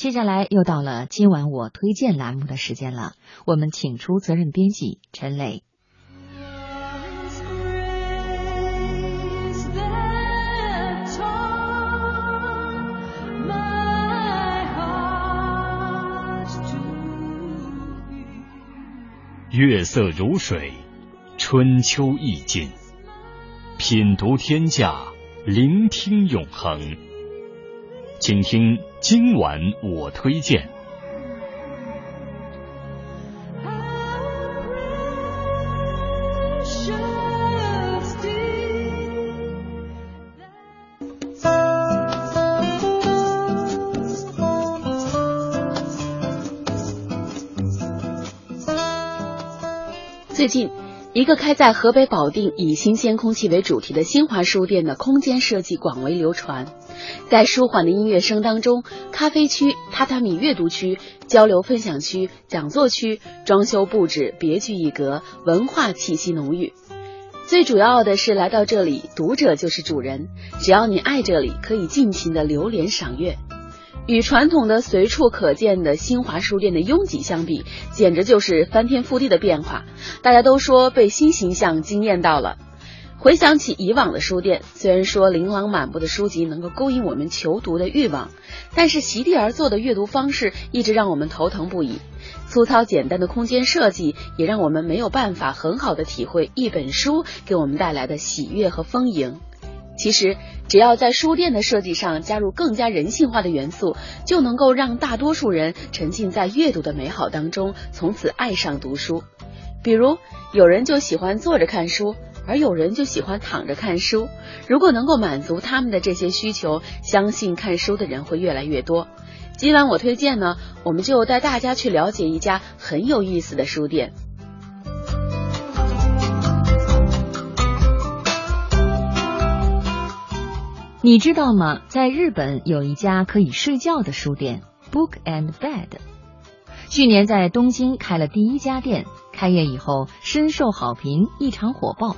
接下来又到了今晚我推荐栏目的时间了，我们请出责任编辑陈磊。月色如水，春秋意境，品读天下，聆听永恒。请听今晚我推荐。最近，一个开在河北保定以新鲜空气为主题的新华书店的空间设计广为流传。在舒缓的音乐声当中，咖啡区、榻榻米阅读区、交流分享区、讲座区装修布置别具一格，文化气息浓郁。最主要的是，来到这里，读者就是主人。只要你爱这里，可以尽情的流连赏阅。与传统的随处可见的新华书店的拥挤相比，简直就是翻天覆地的变化。大家都说被新形象惊艳到了。回想起以往的书店，虽然说琳琅满目的书籍能够勾引我们求读的欲望，但是席地而坐的阅读方式一直让我们头疼不已。粗糙简单的空间设计也让我们没有办法很好的体会一本书给我们带来的喜悦和丰盈。其实，只要在书店的设计上加入更加人性化的元素，就能够让大多数人沉浸在阅读的美好当中，从此爱上读书。比如，有人就喜欢坐着看书，而有人就喜欢躺着看书。如果能够满足他们的这些需求，相信看书的人会越来越多。今晚我推荐呢，我们就带大家去了解一家很有意思的书店。你知道吗？在日本有一家可以睡觉的书店，Book and Bed。去年在东京开了第一家店，开业以后深受好评，异常火爆。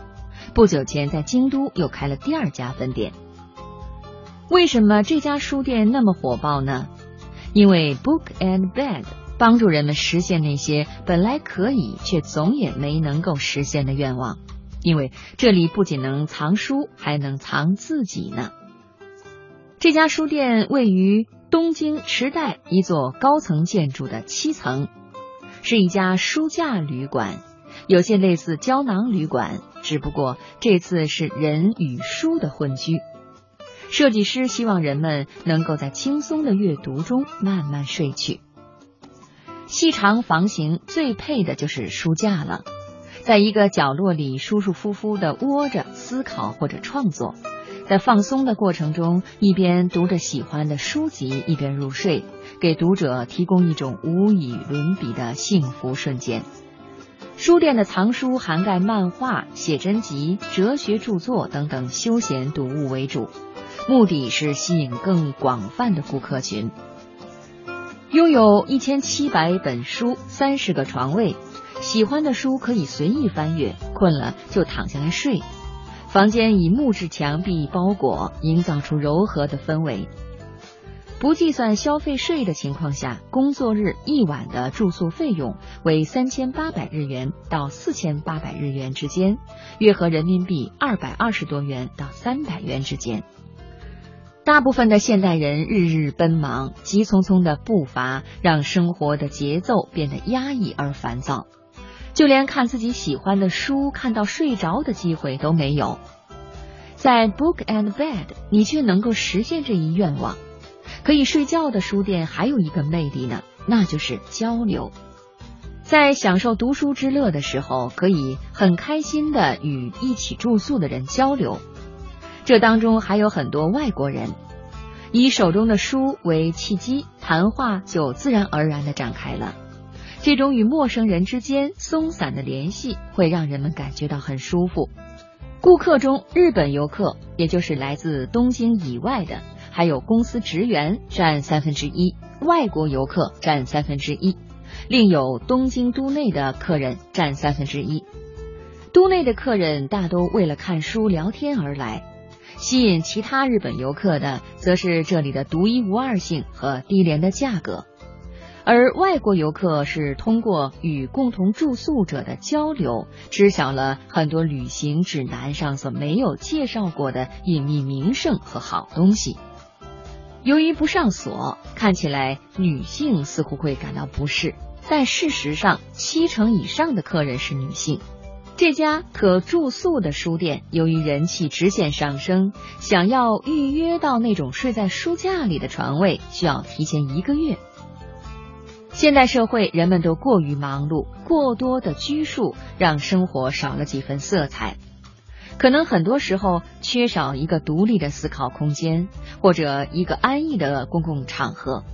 不久前在京都又开了第二家分店。为什么这家书店那么火爆呢？因为 Book and Bed 帮助人们实现那些本来可以却总也没能够实现的愿望。因为这里不仅能藏书，还能藏自己呢。这家书店位于东京池袋一座高层建筑的七层，是一家书架旅馆，有些类似胶囊旅馆，只不过这次是人与书的混居。设计师希望人们能够在轻松的阅读中慢慢睡去。细长房型最配的就是书架了，在一个角落里舒舒服服的窝着思考或者创作。在放松的过程中，一边读着喜欢的书籍，一边入睡，给读者提供一种无与伦比的幸福瞬间。书店的藏书涵盖漫画、写真集、哲学著作等等休闲读物为主，目的是吸引更广泛的顾客群。拥有一千七百本书，三十个床位，喜欢的书可以随意翻阅，困了就躺下来睡。房间以木质墙壁包裹，营造出柔和的氛围。不计算消费税的情况下，工作日一晚的住宿费用为三千八百日元到四千八百日元之间，约合人民币二百二十多元到三百元之间。大部分的现代人日日奔忙，急匆匆的步伐让生活的节奏变得压抑而烦躁。就连看自己喜欢的书看到睡着的机会都没有，在 Book and Bed，你却能够实现这一愿望。可以睡觉的书店还有一个魅力呢，那就是交流。在享受读书之乐的时候，可以很开心的与一起住宿的人交流。这当中还有很多外国人，以手中的书为契机，谈话就自然而然的展开了。这种与陌生人之间松散的联系会让人们感觉到很舒服。顾客中，日本游客，也就是来自东京以外的，还有公司职员占三分之一，外国游客占三分之一，另有东京都内的客人占三分之一。都内的客人大都为了看书聊天而来，吸引其他日本游客的，则是这里的独一无二性和低廉的价格。而外国游客是通过与共同住宿者的交流，知晓了很多旅行指南上所没有介绍过的隐秘名胜和好东西。由于不上锁，看起来女性似乎会感到不适，但事实上七成以上的客人是女性。这家可住宿的书店由于人气直线上升，想要预约到那种睡在书架里的床位，需要提前一个月。现代社会，人们都过于忙碌，过多的拘束让生活少了几分色彩。可能很多时候缺少一个独立的思考空间，或者一个安逸的公共场合。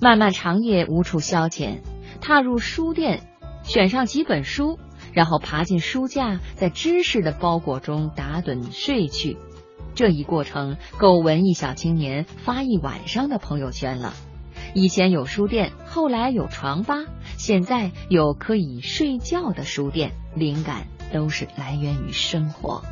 漫漫长夜无处消遣，踏入书店，选上几本书，然后爬进书架，在知识的包裹中打盹睡去。这一过程够文艺小青年发一晚上的朋友圈了。以前有书店，后来有床吧，现在有可以睡觉的书店。灵感都是来源于生活。